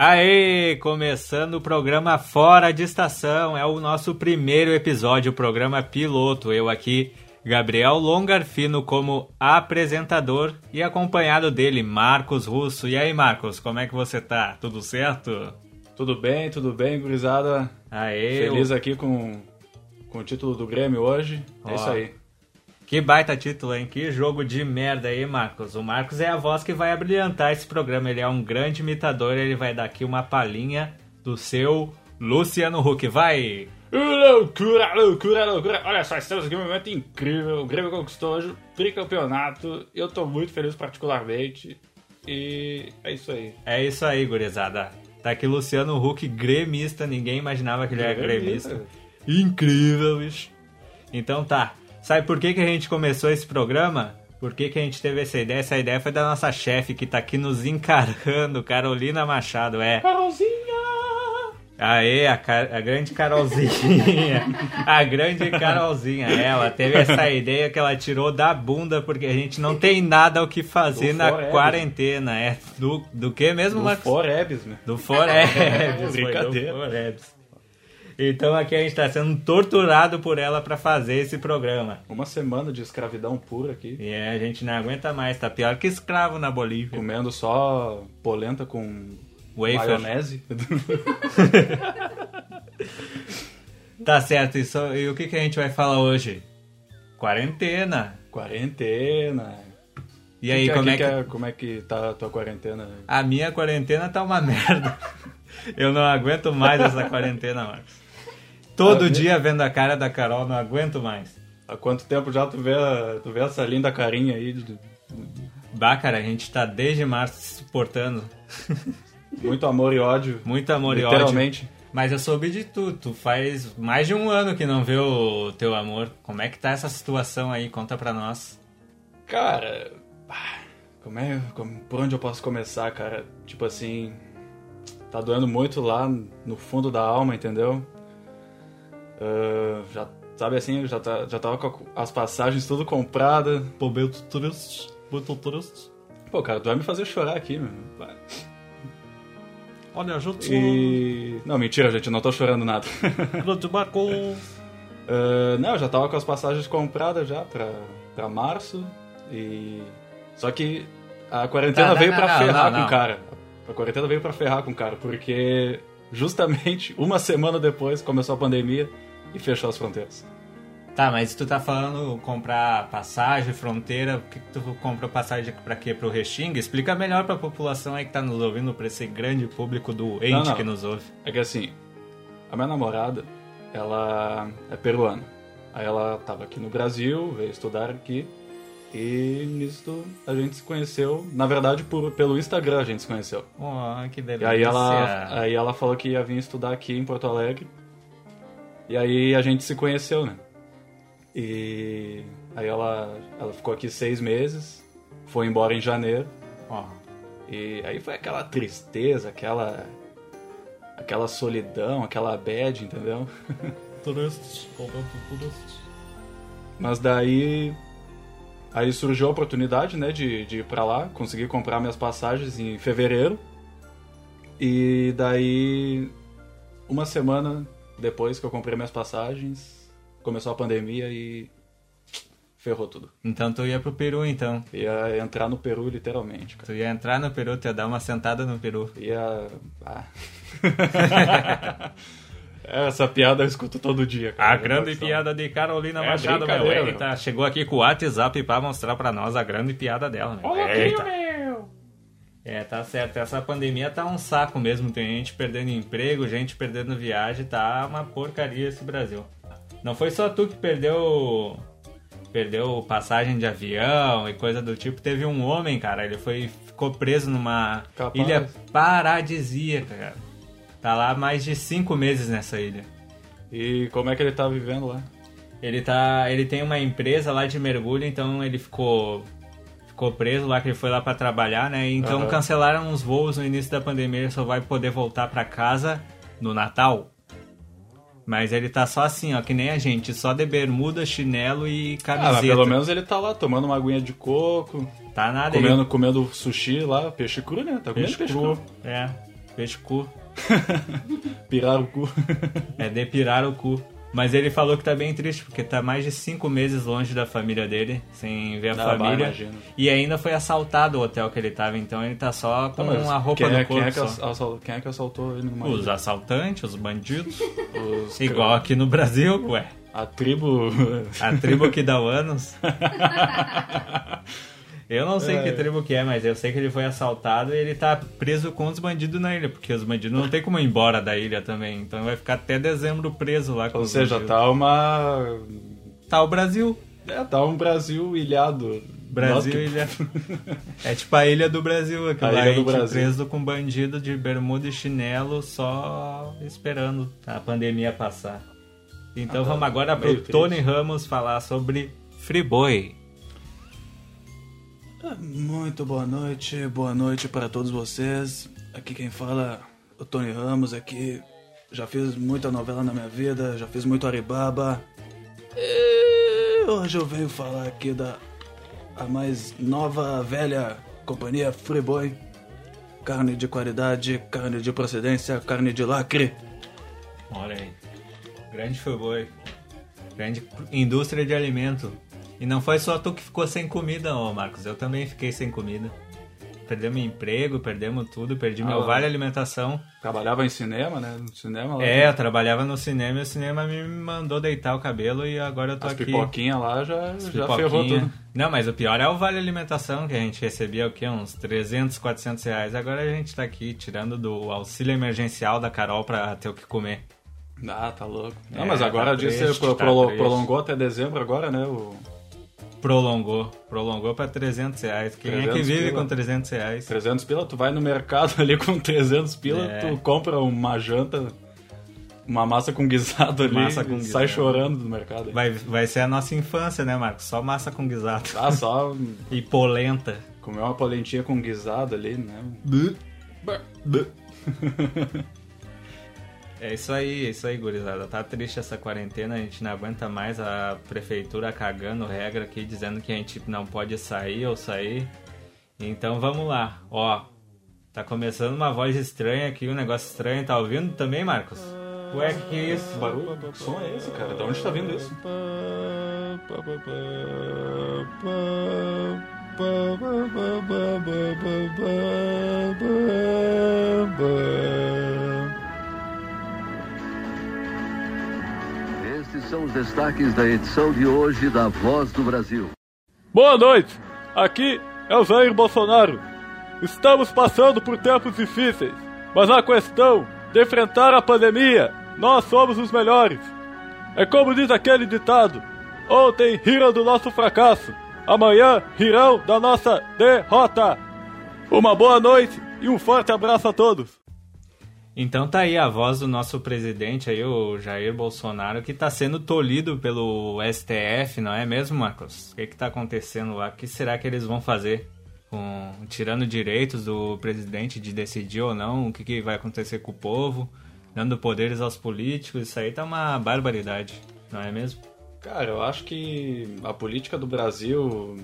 Aê, começando o programa Fora de Estação, é o nosso primeiro episódio, o programa piloto. Eu aqui, Gabriel Longarfino, como apresentador e acompanhado dele, Marcos Russo. E aí, Marcos, como é que você tá? Tudo certo? Tudo bem, tudo bem, gurizada. Aê, Feliz o- aqui com, com o título do Grêmio hoje. Ó. É isso aí. Que baita título, hein? Que jogo de merda aí, Marcos. O Marcos é a voz que vai abrilhantar esse programa. Ele é um grande imitador, ele vai dar aqui uma palhinha do seu Luciano Huck. Vai! Loucura, loucura, loucura. Olha só, estamos aqui num momento incrível. O Grêmio conquistou hoje o tricampeonato. Eu tô muito feliz particularmente. E é isso aí. É isso aí, gurizada. Tá aqui Luciano Huck, gremista. Ninguém imaginava que ele era Gremista. gremista. Incrível, bicho. Então tá. Sabe por que, que a gente começou esse programa? Por que, que a gente teve essa ideia? Essa ideia foi da nossa chefe que tá aqui nos encarando, Carolina Machado. É. Carolzinha! Aê, a, a grande Carolzinha. a grande Carolzinha. Ela teve essa ideia que ela tirou da bunda, porque a gente não tem nada o que fazer Do na Forever. quarentena. É do, do que mesmo, Do Marcos? Forebs, né? Do Forebs. foi Brincadeira. do Forebs. Então aqui a gente tá sendo torturado por ela pra fazer esse programa. Uma semana de escravidão pura aqui. E é, a gente não aguenta mais, tá pior que escravo na Bolívia. Comendo só polenta com Wafer. maionese. Tá certo, isso, e o que, que a gente vai falar hoje? Quarentena. quarentena. E aí, Que- como, que- é que... que- como é que tá a tua quarentena? A minha quarentena tá uma merda. Eu não aguento mais essa quarentena, Marcos. Todo Ah, dia vendo a cara da Carol, não aguento mais. Há quanto tempo já tu vê, a- tu vê essa linda carinha aí? de- Bah, cara, a gente tá desde março se suportando. Muito amor e ódio. Muito amor e ódio. Literalmente. Mas eu soube de tudo. Tu faz mais de um ano que não vê o teu amor. Como é que tá essa situação aí? Conta pra nós. Cara, como é, como- por onde eu posso começar, cara? Tipo assim, tá doendo muito lá no fundo da alma, entendeu? Ah, já, sabe assim, já, tá, já tava com as passagens tudo compradas. Momento triste. Muito triste. Pô, cara, tu vai me fazer chorar aqui, meu. Vai. Olha, junto E... Não, mentira, gente, eu não tô chorando nada. grande Marcos. Ah, não, eu já tava com as passagens compradas já pra, pra março. E. Só que a quarentena Tá, não, veio não, pra não, ferrar não, com o cara. A quarentena veio pra ferrar com o cara, porque justamente uma semana depois começou a pandemia e fechou as fronteiras. Tá, mas tu tá falando comprar passagem, fronteira, que, tu comprou passagem pra quê? Pro Restinga? Explica melhor pra população aí que tá nos ouvindo, pra esse grande público doente Não, não. que nos ouve. É que assim, a minha namorada, ela é peruana. Aí ela tava aqui no Brasil, veio estudar aqui. E nisso a gente se conheceu, na verdade por, pelo Instagram a gente se conheceu. Oh, que E delícia. aí ela, aí ela falou que ia vir estudar aqui em Porto Alegre. E aí a gente se conheceu, né? E aí ela, ela ficou aqui seis meses, foi embora em janeiro. Ó, E aí foi aquela tristeza, aquela aquela solidão, aquela bad, entendeu? triste. Mas daí aí surgiu a oportunidade, né, de, de ir pra lá, consegui comprar minhas passagens em fevereiro. E daí uma semana depois que eu comprei minhas passagens, começou a pandemia e ferrou tudo. Então tu ia pro Peru, então. Ia entrar no Peru literalmente, cara. Tu ia entrar no Peru, tu ia dar uma sentada no Peru. Ia ah. Essa piada eu escuto todo dia, cara. A grande piada de Carolina É Machado, meu. Eita, chegou aqui com o WhatsApp pra mostrar pra nós a grande piada dela, meu. Olha aqui, meu! É, tá certo. Essa pandemia tá um saco mesmo. Tem gente perdendo emprego, gente perdendo viagem. Tá uma porcaria esse Brasil. Não foi só tu que perdeu perdeu passagem de avião e coisa do tipo. Teve um homem, cara, ele foi ficou preso numa Capaz. ilha paradisíaca, cara. Tá lá mais de cinco meses nessa ilha. E como é que ele tá vivendo lá? Ele tá, ele tem uma empresa lá de mergulho, então ele ficou ficou preso lá que ele foi lá pra trabalhar, né? Então Aham. cancelaram os voos no início da pandemia, ele só vai poder voltar pra casa no Natal. Mas ele tá só assim, ó, que nem a gente, só de bermuda, chinelo e Ah, camiseta. mas pelo menos ele tá lá tomando uma aguinha de coco, Tá nada comendo, comendo sushi lá, peixe cru, né? Tá comendo Peixe peixe, cru. cru. É. Peixe-cu. Pirar o cu. É depirar o cu. Mas ele falou que tá bem triste, porque tá mais de cinco meses longe da família dele, sem ver a bah, família. imagino. E ainda foi assaltado o hotel que ele tava, então ele tá só com a roupa no é, corpo. quem, é que só. assal- quem é que assaltou ele numa Os assaltantes, os bandidos. Os- Igual aqui no Brasil, ué. A tribo. A tribo que dá o anos. Eu não sei É. que tribo que é, mas eu sei que ele foi assaltado e ele tá preso com os bandidos na ilha, porque os bandidos não tem como ir embora da ilha também. Então vai ficar até dezembro preso lá com Ou os seja, bandidos. tá uma. Tá o Brasil. É, tá um Brasil ilhado. Brasil, que- ilha. É tipo a ilha do Brasil, aquilo A lá, ilha do Brasil. preso com bandido de bermuda e chinelo só esperando a pandemia passar. Então Ah, tá. vamos agora pro Meio triste. Tony Ramos falar sobre Friboi. Ah, Muito boa noite, boa noite para todos vocês. Aqui quem fala é o Tony Ramos aqui. Já fiz muita novela na minha vida, já fiz muito Aribaba. E hoje eu venho falar aqui da a mais nova, velha companhia Freeboy. Carne de qualidade, carne de procedência, carne de lacre. Olha aí. Grande Friboi. Grande indústria de alimento. E não foi só tu que ficou sem comida, ô Marcos. Eu também fiquei sem comida. Perdemos emprego, perdemos tudo, perdi meu Ah, vale alimentação. Trabalhava em cinema, né? No cinema lá. É, eu trabalhava no cinema e o cinema me mandou deitar o cabelo e agora eu tô As aqui. pipoquinhas lá já, já Pipoquinha. ferrou tudo. Não, mas o pior é o vale alimentação, que a gente recebia o quê? Uns 300, 400 reais. Agora a gente tá aqui tirando do auxílio emergencial da Carol pra ter o que comer. Ah, tá louco. Não, É, mas agora tá pro- tá triste. prolongou até dezembro agora, né? O Prolongou. Prolongou pra 300 reais. Quem é que 300 vive pila. com 300 reais? 300 pila, tu vai no mercado ali com 300 pila, É. tu compra uma janta, uma massa com guisado ali, Massa com e sai guisado. chorando do mercado. Vai, vai ser a nossa infância, né, Marcos? Só massa com guisado. Ah, só E polenta. comer uma polentinha com guisado ali, né? É isso aí, é isso aí, gurizada. Tá triste essa quarentena, a gente não aguenta mais a prefeitura cagando regra aqui, dizendo que a gente não pode sair ou sair. Então vamos lá, ó. Tá começando uma voz estranha aqui, um negócio estranho. Tá ouvindo também, Marcos? Ué, que que é isso? Que barulho, que som é esse, cara? De onde tá vindo isso? São os destaques da edição de hoje da Voz do Brasil. Boa noite, aqui é o Jair Bolsonaro. Estamos passando por tempos difíceis, mas na questão de enfrentar a pandemia, nós somos os melhores. É como diz aquele ditado: ontem riram do nosso fracasso, amanhã rirão da nossa derrota. Uma boa noite e um forte abraço a todos. Então tá aí a voz do nosso presidente aí, o Jair Bolsonaro, que tá sendo tolhido pelo STF, não é mesmo, Marcos? O que que tá acontecendo lá? O que será que eles vão fazer? Com, tirando direitos do presidente de decidir ou não o que, que vai acontecer com o povo, dando poderes aos políticos, isso aí tá uma barbaridade, não é mesmo? Cara, eu acho que a política do Brasil,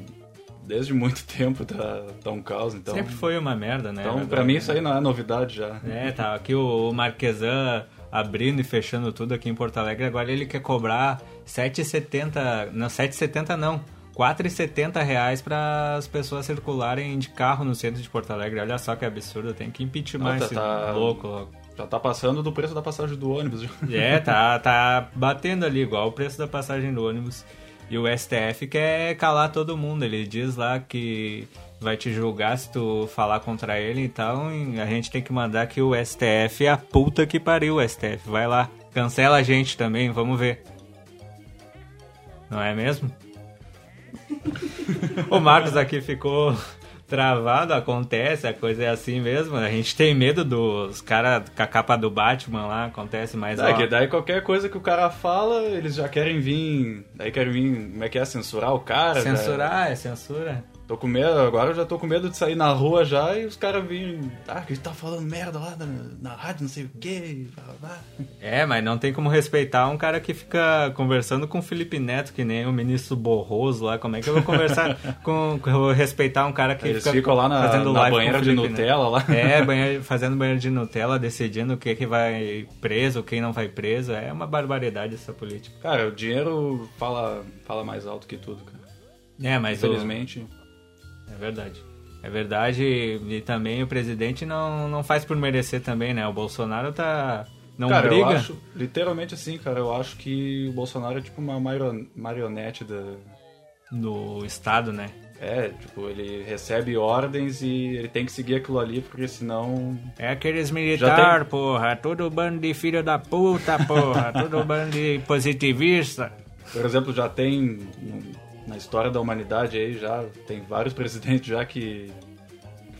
desde muito tempo, tá, tá um caos, então... Sempre foi uma merda, né? Então, pra mim, isso aí não é novidade já. É, tá aqui o Marquesan abrindo e fechando tudo aqui em Porto Alegre. Agora ele quer cobrar 7,70, não, 7,70 não, 4,70 reais para as pessoas circularem de carro no centro de Porto Alegre. Olha só que absurdo, tem que impeachment Ah, tá- esse tá- louco. louco. Já tá passando do preço da passagem do ônibus. É, tá, tá batendo ali igual o preço da passagem do ônibus. E o STF quer calar todo mundo. Ele diz lá que vai te julgar se tu falar contra ele. Então a gente tem que mandar que o STF é a puta que pariu o STF. Vai lá, cancela a gente também, vamos ver. Não é mesmo? o Marcos aqui ficou travado, acontece, a coisa é assim mesmo. A gente tem medo dos caras com a capa do Batman lá, acontece, mas É, ó, que daí qualquer coisa que o cara fala, eles já querem vir. Daí querem vir. Como é que é? Censurar o cara? censurar é censura. Tô com medo, agora eu já tô com medo de sair na rua já e os caras virem. Ah, que tá falando merda lá na, na rádio, não sei o quê. blá, blá. É, mas não tem como respeitar um cara que fica conversando com o Felipe Neto, que nem o ministro Borroso lá. Como é que eu vou conversar com. eu vou respeitar um cara que Eles fica ficam lá na, fazendo na live banheira o de Felipe Nutella lá. Neto? É, banheiro, fazendo banheiro de Nutella, decidindo o que, que vai preso, quem não vai preso. É uma barbaridade essa política. Cara, o dinheiro fala, fala mais alto que tudo, cara. É, mas o- Infelizmente. É verdade. É verdade, e também o presidente não, não faz por merecer também, né? O Bolsonaro tá. Não cara, briga. eu acho, literalmente assim, cara, eu acho que o Bolsonaro é tipo uma mario- marionete da. no Estado, né? É, tipo, ele recebe ordens e ele tem que seguir aquilo ali, porque senão. É aqueles militar, porra, tudo bando de filho da puta, porra, tudo bando de positivista. Por exemplo, já tem na história da humanidade aí já tem vários presidentes já que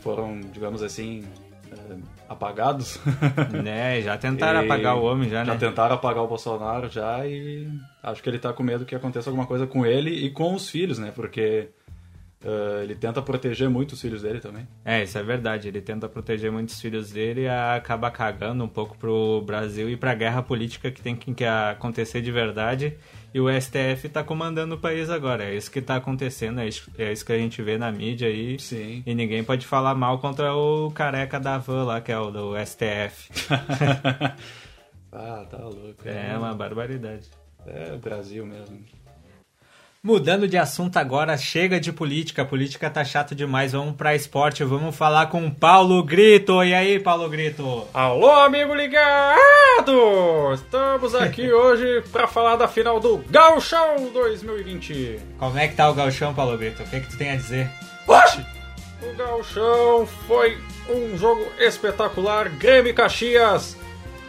foram, digamos assim, eh, apagados. né, já tentaram E apagar o homem já, né? Já tentaram apagar o Bolsonaro já e acho que ele tá com medo que aconteça alguma coisa com ele e com os filhos, né? Porque eh, ele tenta proteger muito os filhos dele também. É, isso é verdade. Ele tenta proteger muitos filhos dele e acaba cagando um pouco pro Brasil e pra guerra política que tem que acontecer de verdade. E o STF tá comandando o país agora. É isso que tá acontecendo, é isso, é isso que a gente vê na mídia aí. Sim. E ninguém pode falar mal contra o careca da van lá, que é o do STF. ah, tá louco. é uma barbaridade. É Brasil mesmo. Mudando de assunto agora, chega de política. A política tá chato demais. Vamos pra esporte. Vamos falar com o Paulo Grito. E aí, Paulo Grito? Alô, amigo ligado! Estamos aqui hoje para falar da final do Gauchão 2020. Como é que tá o galchão, Paulo Grito? O que, que tu tem a dizer? Oxi! O Gauchão foi um jogo espetacular. Grêmio e Caxias.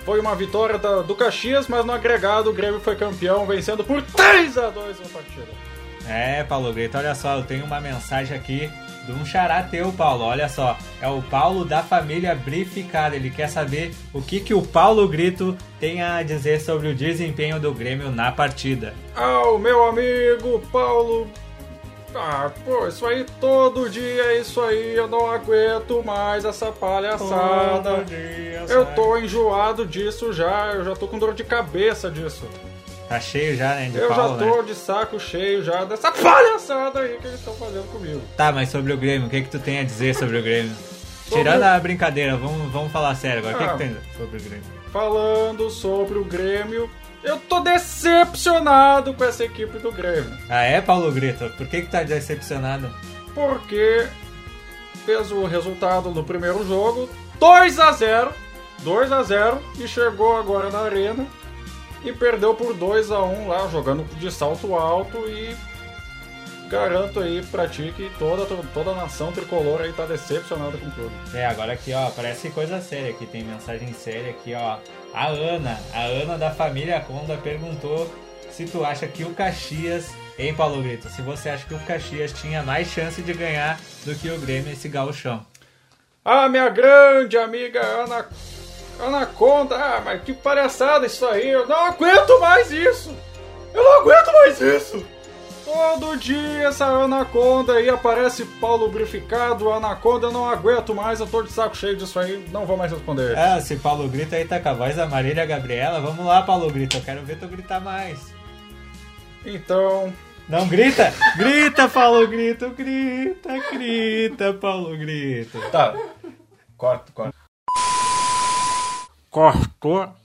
Foi uma vitória do Caxias, mas no agregado o Grêmio foi campeão, vencendo por 3 a 2 a partida. É, Paulo Grito, olha só, eu tenho uma mensagem aqui de um xará teu, Paulo. Olha só, é o Paulo da família Brificada. Ele quer saber o que, que o Paulo Grito tem a dizer sobre o desempenho do Grêmio na partida. Ao meu amigo Paulo. Ah, pô, isso aí todo dia é isso aí, eu não aguento mais essa palhaçada. Eu tô enjoado disso já, eu já tô com dor de cabeça disso. Tá cheio já, né, de Eu Paulo, já tô né? de saco cheio já dessa palhaçada aí que eles estão fazendo comigo. Tá, mas sobre o Grêmio, o que, que tu tem a dizer sobre o Grêmio? Sobre Tirando a brincadeira, vamos, vamos falar sério agora. O que, Ah. que tem sobre o Grêmio? Falando sobre o Grêmio, eu tô decepcionado com essa equipe do Grêmio. Ah, é, Paulo Grito? Por que, que tá decepcionado? Porque fez o resultado no primeiro jogo 2 a 0 2 a 0 e chegou agora na arena e perdeu por 2 a 1 lá jogando de salto alto e garanto aí pra ti que toda, toda a nação tricolor aí tá decepcionada com tudo. É, agora aqui, ó, parece coisa séria aqui, tem mensagem séria aqui, ó. A Ana, a Ana da família Conda perguntou se tu acha que o Caxias, hein, Paulo Grito? Se você acha que o Caxias tinha mais chance de ganhar do que o Grêmio esse gauchão. Ah, minha grande amiga Ana Anaconda, ah, mas que palhaçada isso aí, eu não aguento mais isso! Eu não aguento mais isso! Todo dia essa Anaconda aí aparece Paulo Brificado, Anaconda, eu não aguento mais, eu tô de saco cheio disso aí, não vou mais responder. Ah, esse Paulo Grito aí tá com a voz da Marília Gabriela. Vamos lá, Paulo Grito, eu quero ver tu gritar mais. Então, Não grita? Grita, Paulo Grito, grita, grita, Paulo Grito. tá. Corta, corta. Cortou.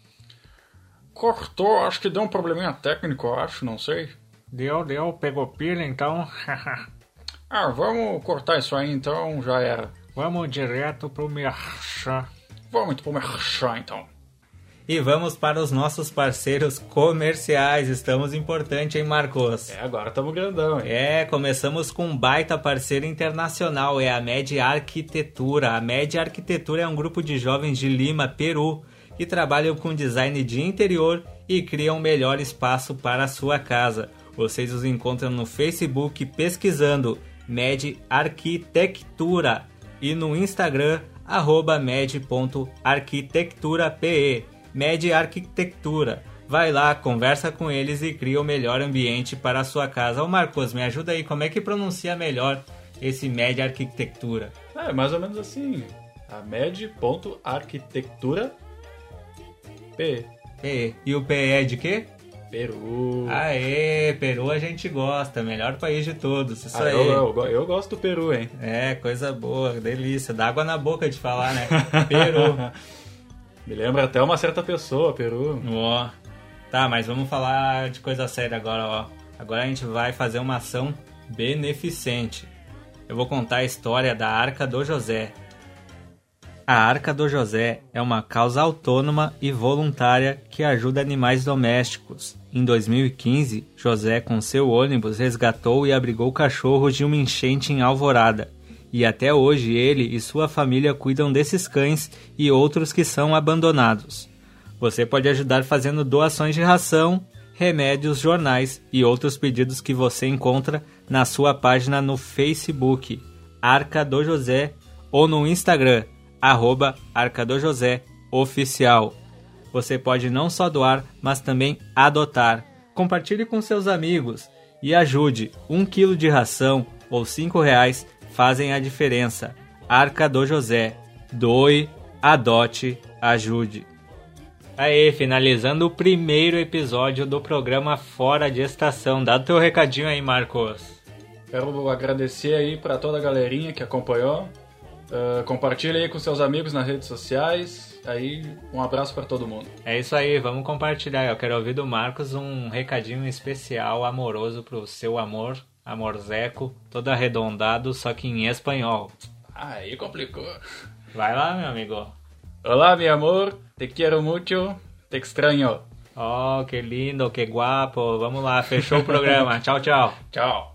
Cortou, acho que deu um probleminha técnico, eu acho, não sei. Deu, deu, pegou pilha então. Ah, vamos cortar isso aí então, já era. Vamos direto pro merchan. Vamos pro merchan então. E vamos para os nossos parceiros comerciais. Estamos importante, hein, Marcos? É, agora tamo grandão, hein? É, começamos com um baita parceiro internacional, é a Med Arquitetura. A Med Arquitetura é um grupo de jovens de Lima, Peru, que trabalham com design de interior e criam um melhor espaço para a sua casa. Vocês os encontram no Facebook pesquisando Med Arquitectura e no Instagram arroba med.arquitecturape. Med Arquitectura. Vai lá, conversa com eles e cria o melhor ambiente para a sua casa. Ô Marcos, me ajuda aí, como é que pronuncia melhor esse média arquitectura? É, mais ou menos assim. A med.arquitectura P. E, e o PE é de quê? Peru. Aê, Peru a gente gosta, melhor país de todos, isso Ah, aí. eu, eu, eu gosto do Peru, hein? É, coisa boa, delícia, dá água na boca de falar, né? Peru. Me lembra até uma certa pessoa, Peru. Ó. Tá, mas vamos falar de coisa séria agora, ó. Agora a gente vai fazer uma ação beneficente. Eu vou contar a história da Arca do José. A Arca do José é uma causa autônoma e voluntária que ajuda animais domésticos. Em 2015, José, com seu ônibus, resgatou e abrigou cachorros de uma enchente em Alvorada. E até hoje ele e sua família cuidam desses cães e outros que são abandonados. Você pode ajudar fazendo doações de ração, remédios, jornais e outros pedidos que você encontra na sua página no Facebook, Arca do José, ou no Instagram, arroba Arca do José Oficial. Você pode não só doar, mas também adotar. Compartilhe com seus amigos e ajude. Um quilo de ração ou cinco reais fazem a diferença. Arca do José. Doe, adote, ajude. Aí, finalizando o primeiro episódio do programa Fora de Estação. Dá o teu recadinho aí, Marcos. Quero agradecer aí pra toda a galerinha que acompanhou. Uh, compartilha aí com seus amigos nas redes sociais. Aí, um abraço pra todo mundo. É isso aí, vamos compartilhar. Eu quero ouvir do Marcos um recadinho especial, amoroso pro seu amor, amorzeco, todo arredondado, só que em espanhol. Aí complicou. Vai lá, meu amigo. Olá, mi amor. Te quiero mucho. Te extraño. Oh, que lindo, que guapo. Vamos lá, fechou o programa. tchau, tchau. Tchau.